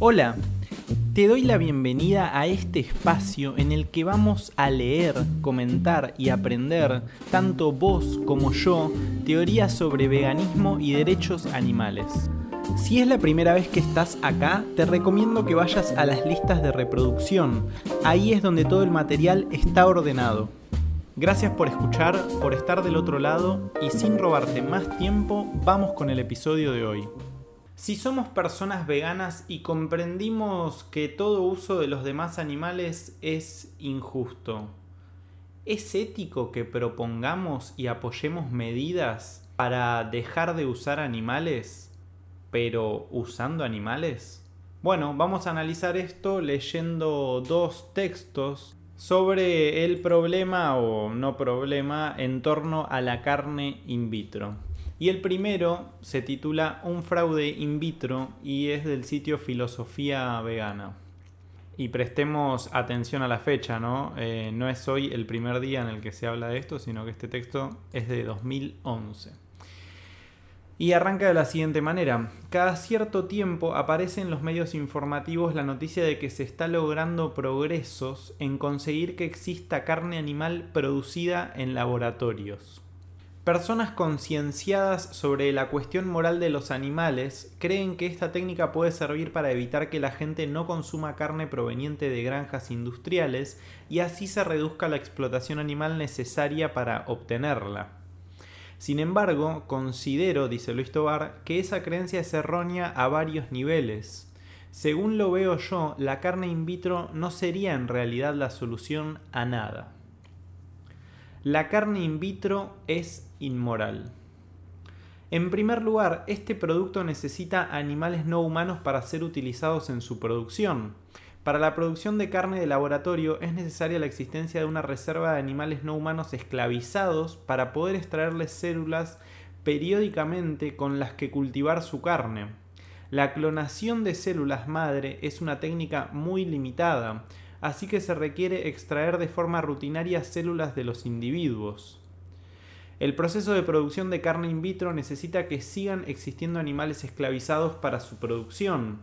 Hola, te doy la bienvenida a este espacio en el que vamos a leer, comentar y aprender, tanto vos como yo, teorías sobre veganismo y derechos animales. Si es la primera vez que estás acá, te recomiendo que vayas a las listas de reproducción. Ahí es donde todo el material está ordenado. Gracias por escuchar, por estar del otro lado y sin robarte más tiempo, vamos con el episodio de hoy. Si somos personas veganas y comprendimos que todo uso de los demás animales es injusto, ¿es ético que propongamos y apoyemos medidas para dejar de usar animales, pero usando animales? Bueno, vamos a analizar esto leyendo dos textos sobre el problema o no problema en torno a la carne in vitro. Y el primero se titula Un fraude in vitro y es del sitio Filosofía Vegana. Y prestemos atención a la fecha, ¿no? Eh, no es hoy el primer día en el que se habla de esto, sino que este texto es de 2011. Y arranca de la siguiente manera. Cada cierto tiempo aparece en los medios informativos la noticia de que se está logrando progresos en conseguir que exista carne animal producida en laboratorios. Personas concienciadas sobre la cuestión moral de los animales creen que esta técnica puede servir para evitar que la gente no consuma carne proveniente de granjas industriales y así se reduzca la explotación animal necesaria para obtenerla. Sin embargo, considero, dice Luis Tobar, que esa creencia es errónea a varios niveles. Según lo veo yo, la carne in vitro no sería en realidad la solución a nada. La carne in vitro es inmoral. En primer lugar, este producto necesita animales no humanos para ser utilizados en su producción. Para la producción de carne de laboratorio es necesaria la existencia de una reserva de animales no humanos esclavizados para poder extraerles células periódicamente con las que cultivar su carne. La clonación de células madre es una técnica muy limitada, así que se requiere extraer de forma rutinaria células de los individuos. El proceso de producción de carne in vitro necesita que sigan existiendo animales esclavizados para su producción.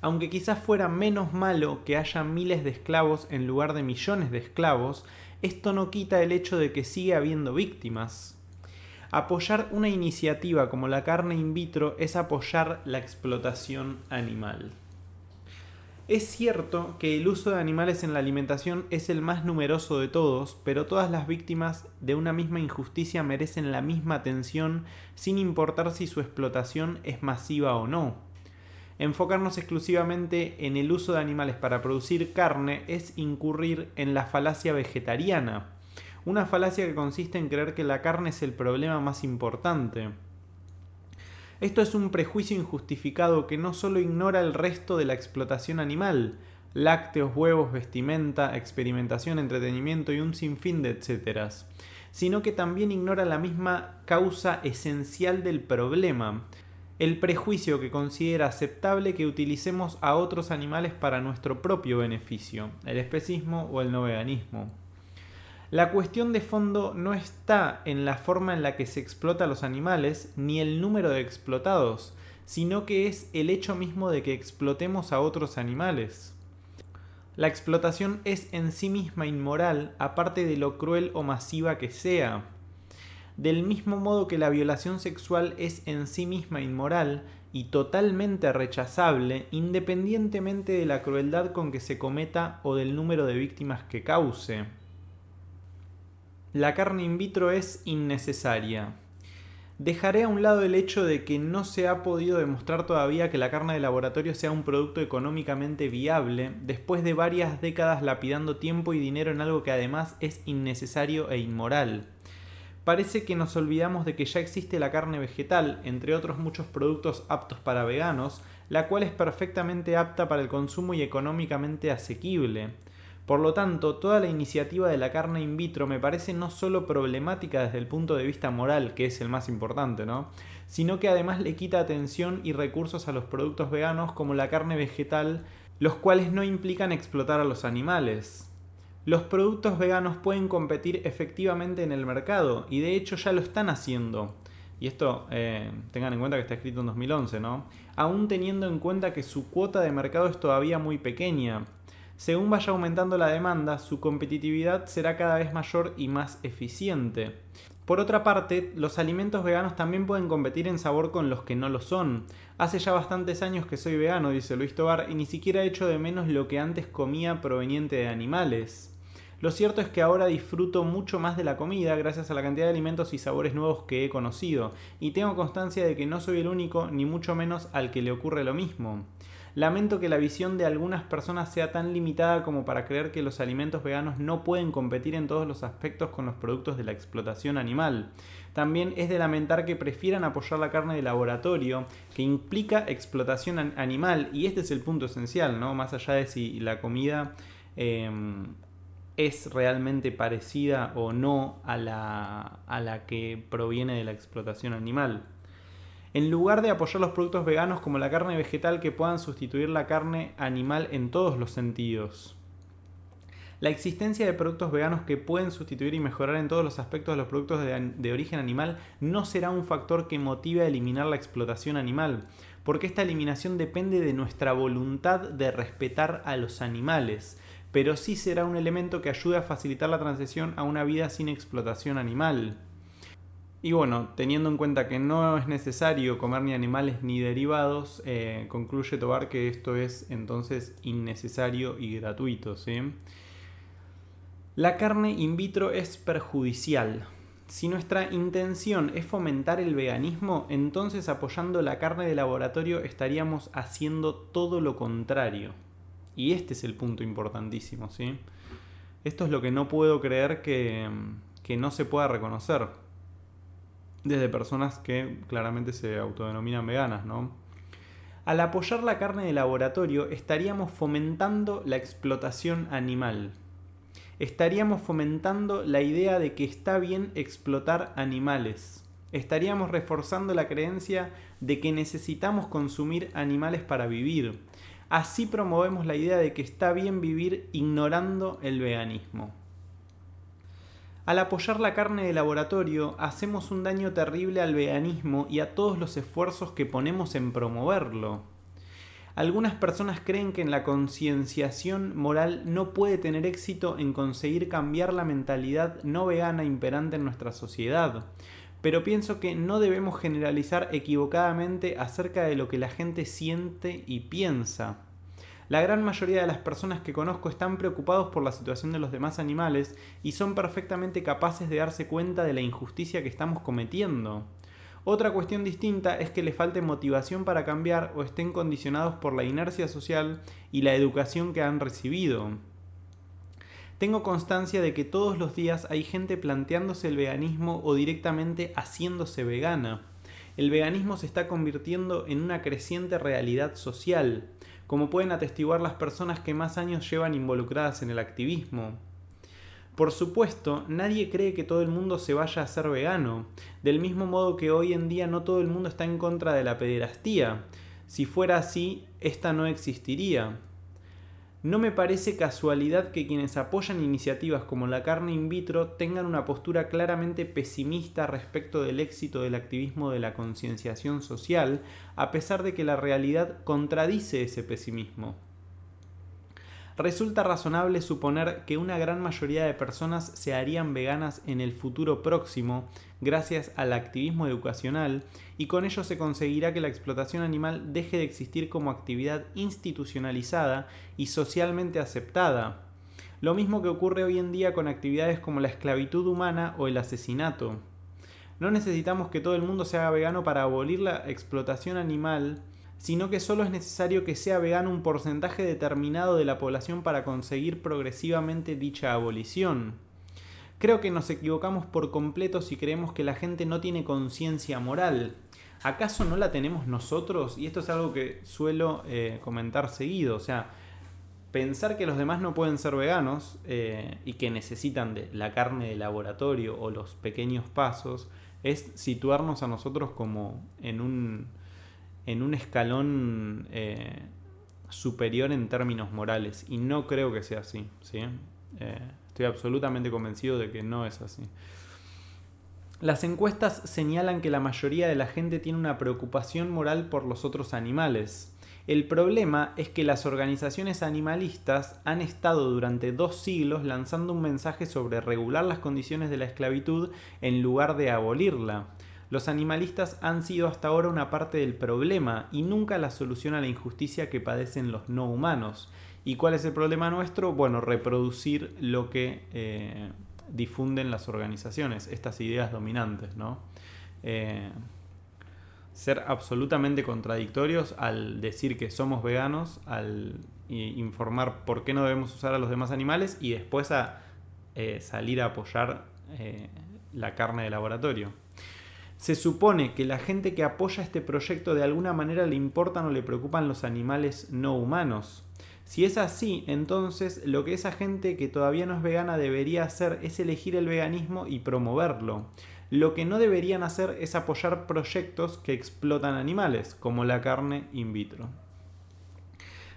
Aunque quizás fuera menos malo que haya miles de esclavos en lugar de millones de esclavos, esto no quita el hecho de que sigue habiendo víctimas. Apoyar una iniciativa como la carne in vitro es apoyar la explotación animal. Es cierto que el uso de animales en la alimentación es el más numeroso de todos, pero todas las víctimas de una misma injusticia merecen la misma atención sin importar si su explotación es masiva o no. Enfocarnos exclusivamente en el uso de animales para producir carne es incurrir en la falacia vegetariana, una falacia que consiste en creer que la carne es el problema más importante. Esto es un prejuicio injustificado que no solo ignora el resto de la explotación animal, lácteos, huevos, vestimenta, experimentación, entretenimiento y un sinfín de etcéteras, sino que también ignora la misma causa esencial del problema, el prejuicio que considera aceptable que utilicemos a otros animales para nuestro propio beneficio, el especismo o el no veganismo. La cuestión de fondo no está en la forma en la que se explota a los animales ni el número de explotados, sino que es el hecho mismo de que explotemos a otros animales. La explotación es en sí misma inmoral, aparte de lo cruel o masiva que sea. Del mismo modo que la violación sexual es en sí misma inmoral y totalmente rechazable, independientemente de la crueldad con que se cometa o del número de víctimas que cause la carne in vitro es innecesaria. Dejaré a un lado el hecho de que no se ha podido demostrar todavía que la carne de laboratorio sea un producto económicamente viable, después de varias décadas lapidando tiempo y dinero en algo que además es innecesario e inmoral. Parece que nos olvidamos de que ya existe la carne vegetal, entre otros muchos productos aptos para veganos, la cual es perfectamente apta para el consumo y económicamente asequible. Por lo tanto, toda la iniciativa de la carne in vitro me parece no solo problemática desde el punto de vista moral, que es el más importante, ¿no? sino que además le quita atención y recursos a los productos veganos como la carne vegetal, los cuales no implican explotar a los animales. Los productos veganos pueden competir efectivamente en el mercado y de hecho ya lo están haciendo. y esto eh, tengan en cuenta que está escrito en 2011, ¿no? Aún teniendo en cuenta que su cuota de mercado es todavía muy pequeña. Según vaya aumentando la demanda, su competitividad será cada vez mayor y más eficiente. Por otra parte, los alimentos veganos también pueden competir en sabor con los que no lo son. Hace ya bastantes años que soy vegano, dice Luis Tobar, y ni siquiera he hecho de menos lo que antes comía proveniente de animales. Lo cierto es que ahora disfruto mucho más de la comida gracias a la cantidad de alimentos y sabores nuevos que he conocido, y tengo constancia de que no soy el único, ni mucho menos al que le ocurre lo mismo. Lamento que la visión de algunas personas sea tan limitada como para creer que los alimentos veganos no pueden competir en todos los aspectos con los productos de la explotación animal. También es de lamentar que prefieran apoyar la carne de laboratorio, que implica explotación animal, y este es el punto esencial, ¿no? Más allá de si la comida em, es realmente parecida o no a la, a la que proviene de la explotación animal en lugar de apoyar los productos veganos como la carne vegetal que puedan sustituir la carne animal en todos los sentidos. La existencia de productos veganos que pueden sustituir y mejorar en todos los aspectos de los productos de, origen animal no será un factor que motive a eliminar la explotación animal, porque esta eliminación depende de nuestra voluntad de respetar a los animales, pero sí será un elemento que ayude a facilitar la transición a una vida sin explotación animal. Y bueno, teniendo en cuenta que no es necesario comer ni animales ni derivados, eh, concluye Tobar que esto es entonces innecesario y gratuito. La carne in vitro es perjudicial. Si nuestra intención es fomentar el veganismo, entonces apoyando la carne de laboratorio estaríamos haciendo todo lo contrario. Y este es el punto importantísimo, ¿sí? Esto es lo que no puedo creer que, que no se pueda reconocer desde personas que claramente se autodenominan veganas, ¿no? Al apoyar la carne de laboratorio estaríamos fomentando la explotación animal. Estaríamos fomentando la idea de que está bien explotar animales. Estaríamos reforzando la creencia de que necesitamos consumir animales para vivir. Así promovemos la idea de que está bien vivir ignorando el veganismo. Al apoyar la carne de laboratorio, hacemos un daño terrible al veganismo y a todos los esfuerzos que ponemos en promoverlo. Algunas personas creen que en la concienciación moral no puede tener éxito en conseguir cambiar la mentalidad no vegana imperante en nuestra sociedad, pero pienso que no debemos generalizar equivocadamente acerca de lo que la gente siente y piensa. La gran mayoría de las personas que conozco están preocupados por la situación de los demás animales y son perfectamente capaces de darse cuenta de la injusticia que estamos cometiendo. Otra cuestión distinta es que les falte motivación para cambiar o estén condicionados por la inercia social y la educación que han recibido. Tengo constancia de que todos los días hay gente planteándose el veganismo o directamente haciéndose vegana. El veganismo se está convirtiendo en una creciente realidad social como pueden atestiguar las personas que más años llevan involucradas en el activismo. Por supuesto, nadie cree que todo el mundo se vaya a ser vegano, del mismo modo que hoy en día no todo el mundo está en contra de la pederastía. Si fuera así, esta no existiría. No me parece casualidad que quienes apoyan iniciativas como la carne in vitro tengan una postura claramente pesimista respecto del éxito del activismo de la concienciación social, a pesar de que la realidad contradice ese pesimismo resulta razonable suponer que una gran mayoría de personas se harían veganas en el futuro próximo gracias al activismo educacional y con ello se conseguirá que la explotación animal deje de existir como actividad institucionalizada y socialmente aceptada. Lo mismo que ocurre hoy en día con actividades como la esclavitud humana o el asesinato. No necesitamos que todo el mundo se haga vegano para abolir la explotación animal, sino que solo es necesario que sea vegano un porcentaje determinado de la población para conseguir progresivamente dicha abolición. Creo que nos equivocamos por completo si creemos que la gente no tiene conciencia moral. ¿Acaso no la tenemos nosotros? Y esto es algo que suelo eh, comentar seguido. O sea, pensar que los demás no pueden ser veganos eh, y que necesitan de la carne de laboratorio o los pequeños pasos es situarnos a nosotros como en un en un escalón eh, superior en términos morales. Y no creo que sea así. ¿sí? Eh, estoy absolutamente convencido de que no es así. Las encuestas señalan que la mayoría de la gente tiene una preocupación moral por los otros animales. El problema es que las organizaciones animalistas han estado durante dos siglos lanzando un mensaje sobre regular las condiciones de la esclavitud en lugar de abolirla. Los animalistas han sido hasta ahora una parte del problema y nunca la solución a la injusticia que padecen los no humanos. ¿Y cuál es el problema nuestro? Bueno, reproducir lo que eh, difunden las organizaciones, estas ideas dominantes, ¿no? Eh, ser absolutamente contradictorios al decir que somos veganos, al informar por qué no debemos usar a los demás animales y después a eh, salir a apoyar la carne de laboratorio. Se supone que la gente que apoya este proyecto de alguna manera le importan o le preocupan los animales no humanos. Si es así, entonces lo que esa gente que todavía no es vegana debería hacer es elegir el veganismo y promoverlo. Lo que no deberían hacer es apoyar proyectos que explotan animales, como la carne in vitro.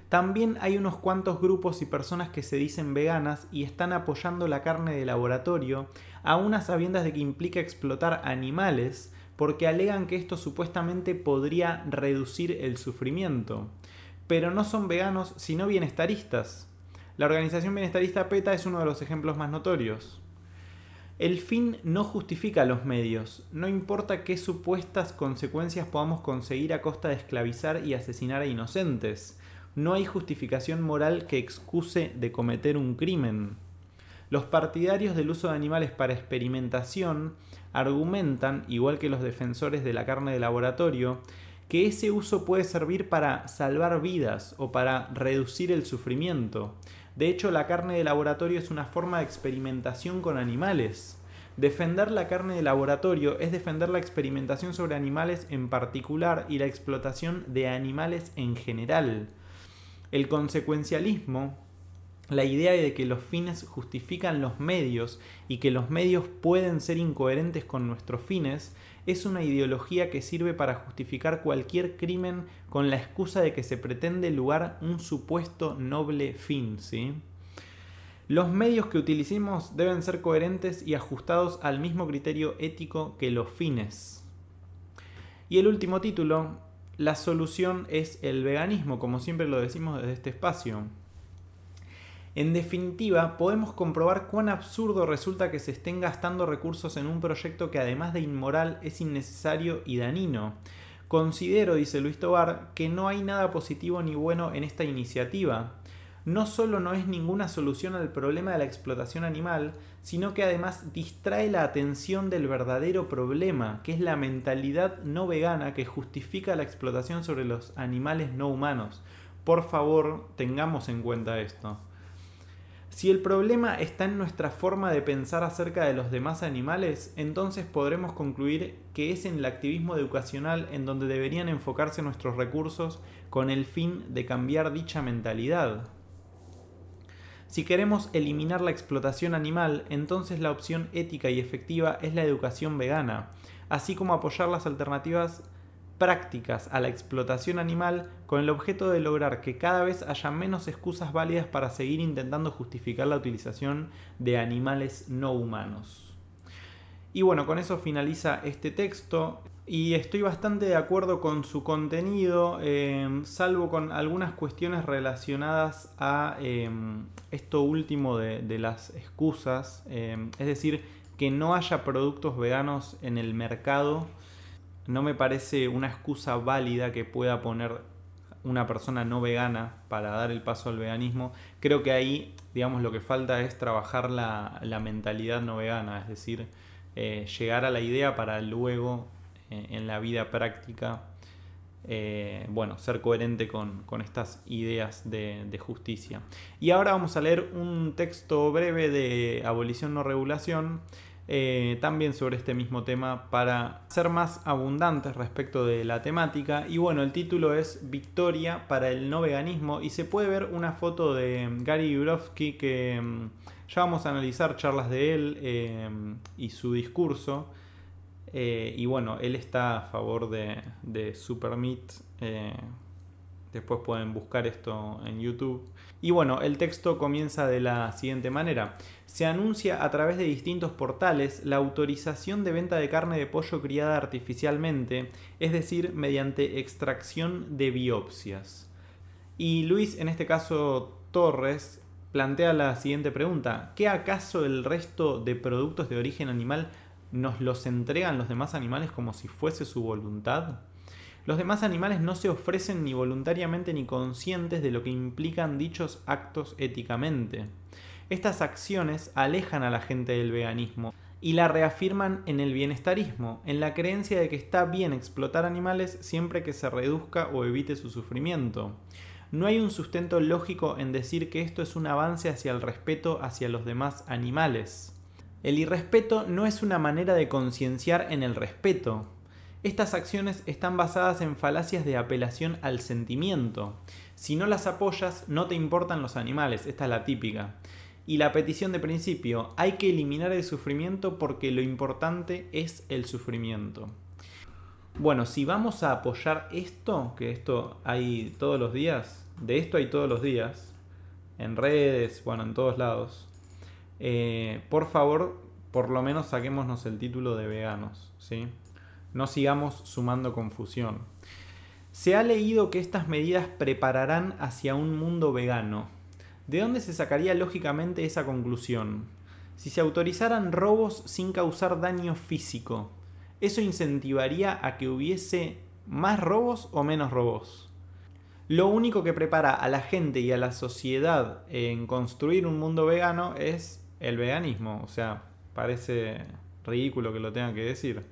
También hay unos cuantos grupos y personas que se dicen veganas y están apoyando la carne de laboratorio, a unas sabiendas de que implica explotar animales, porque alegan que esto supuestamente podría reducir el sufrimiento. Pero no son veganos, sino bienestaristas. La organización bienestarista PETA es uno de los ejemplos más notorios. El fin no justifica los medios, no importa qué supuestas consecuencias podamos conseguir a costa de esclavizar y asesinar a inocentes no hay justificación moral que excuse de cometer un crimen. Los partidarios del uso de animales para experimentación argumentan, igual que los defensores de la carne de laboratorio, que ese uso puede servir para salvar vidas o para reducir el sufrimiento. De hecho, la carne de laboratorio es una forma de experimentación con animales. Defender la carne de laboratorio es defender la experimentación sobre animales en particular y la explotación de animales en general. El consecuencialismo, la idea de que los fines justifican los medios y que los medios pueden ser incoherentes con nuestros fines, es una ideología que sirve para justificar cualquier crimen con la excusa de que se pretende lugar un supuesto noble fin, ¿sí? Los medios que utilicemos deben ser coherentes y ajustados al mismo criterio ético que los fines. Y el último título, la solución es el veganismo, como siempre lo decimos desde este espacio. En definitiva, podemos comprobar cuán absurdo resulta que se estén gastando recursos en un proyecto que además de inmoral es innecesario y danino. Considero, dice Luis Tobar, que no hay nada positivo ni bueno en esta iniciativa no solo no es ninguna solución al problema de la explotación animal, sino que además distrae la atención del verdadero problema, que es la mentalidad no vegana que justifica la explotación sobre los animales no humanos. Por favor, tengamos en cuenta esto. Si el problema está en nuestra forma de pensar acerca de los demás animales, entonces podremos concluir que es en el activismo educacional en donde deberían enfocarse nuestros recursos con el fin de cambiar dicha mentalidad. Si queremos eliminar la explotación animal, entonces la opción ética y efectiva es la educación vegana, así como apoyar las alternativas prácticas a la explotación animal con el objeto de lograr que cada vez haya menos excusas válidas para seguir intentando justificar la utilización de animales no humanos. Y bueno, con eso finaliza este texto y estoy bastante de acuerdo con su contenido, em, salvo con algunas cuestiones relacionadas a em, esto último de, las excusas, em, es decir, que no haya productos veganos en el mercado, no me parece una excusa válida que pueda poner una persona no vegana para dar el paso al veganismo. Creo que ahí, digamos, lo que falta es trabajar la, mentalidad no vegana, es decir, eh, llegar a la idea para luego en la vida práctica, eh, bueno, ser coherente con, estas ideas de, justicia. Y ahora vamos a leer un texto breve de abolición no regulación, eh, también sobre este mismo tema para ser más abundantes respecto de la temática. Y bueno, el título es Victoria para el no veganismo y se puede ver una foto de Gary Yurovsky que mm, ya vamos a analizar charlas de él y su discurso. Eh, y bueno, él está a favor de, de Super Meat, eh, Después pueden buscar esto en YouTube. Y bueno, el texto comienza de la siguiente manera. Se anuncia a través de distintos portales la autorización de venta de carne de pollo criada artificialmente, es decir, mediante extracción de biopsias. Y Luis, en este caso Torres, plantea la siguiente pregunta. ¿Qué acaso el resto de productos de origen animal nos los entregan los demás animales como si fuese su voluntad? Los demás animales no se ofrecen ni voluntariamente ni conscientes de lo que implican dichos actos éticamente. Estas acciones alejan a la gente del veganismo y la reafirman en el bienestarismo, en la creencia de que está bien explotar animales siempre que se reduzca o evite su sufrimiento. No hay un sustento lógico en decir que esto es un avance hacia el respeto hacia los demás animales. El irrespeto no es una manera de concienciar en el respeto, estas acciones están basadas en falacias de apelación al sentimiento. Si no las apoyas, no te importan los animales, esta es la típica. Y la petición de principio, hay que eliminar el sufrimiento porque lo importante es el sufrimiento. Bueno, si vamos a apoyar esto, que esto hay todos los días, de esto hay todos los días, en redes, bueno, en todos lados, eh, por favor, por lo menos saquémonos el título de veganos, ¿sí? No sigamos sumando confusión. Se ha leído que estas medidas prepararán hacia un mundo vegano. ¿De dónde se sacaría lógicamente esa conclusión? Si se autorizaran robos sin causar daño físico, ¿eso incentivaría a que hubiese más robos o menos robos? Lo único que prepara a la gente y a la sociedad en construir un mundo vegano es el veganismo. O sea, parece ridículo que lo tenga que decir.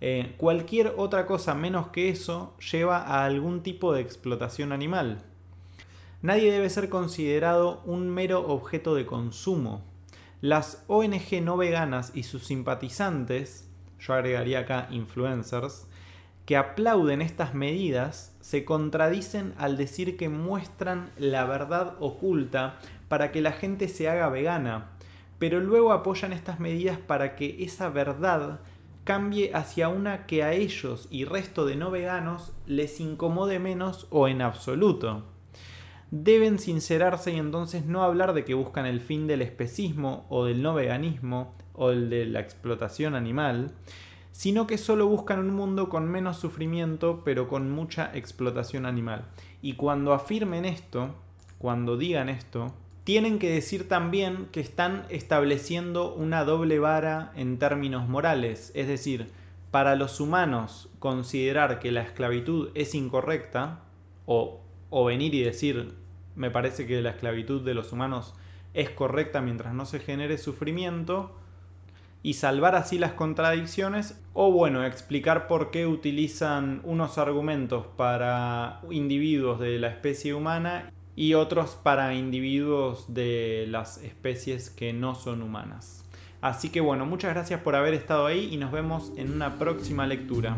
Eh, cualquier otra cosa menos que eso lleva a algún tipo de explotación animal. Nadie debe ser considerado un mero objeto de consumo. Las ONG no veganas y sus simpatizantes, yo agregaría acá influencers, que aplauden estas medidas se contradicen al decir que muestran la verdad oculta para que la gente se haga vegana, pero luego apoyan estas medidas para que esa verdad cambie hacia una que a ellos y resto de no veganos les incomode menos o en absoluto. Deben sincerarse y entonces no hablar de que buscan el fin del especismo o del no veganismo o el de la explotación animal, sino que solo buscan un mundo con menos sufrimiento pero con mucha explotación animal. Y cuando afirmen esto, cuando digan esto, tienen que decir también que están estableciendo una doble vara en términos morales, es decir, para los humanos considerar que la esclavitud es incorrecta, o, o venir y decir, me parece que la esclavitud de los humanos es correcta mientras no se genere sufrimiento, y salvar así las contradicciones, o bueno, explicar por qué utilizan unos argumentos para individuos de la especie humana y otros para individuos de las especies que no son humanas. Así que bueno, muchas gracias por haber estado ahí y nos vemos en una próxima lectura.